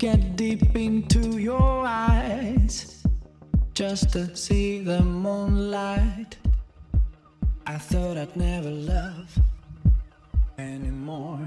Get deep into your eyes just to see the moonlight. I thought I'd never love anymore.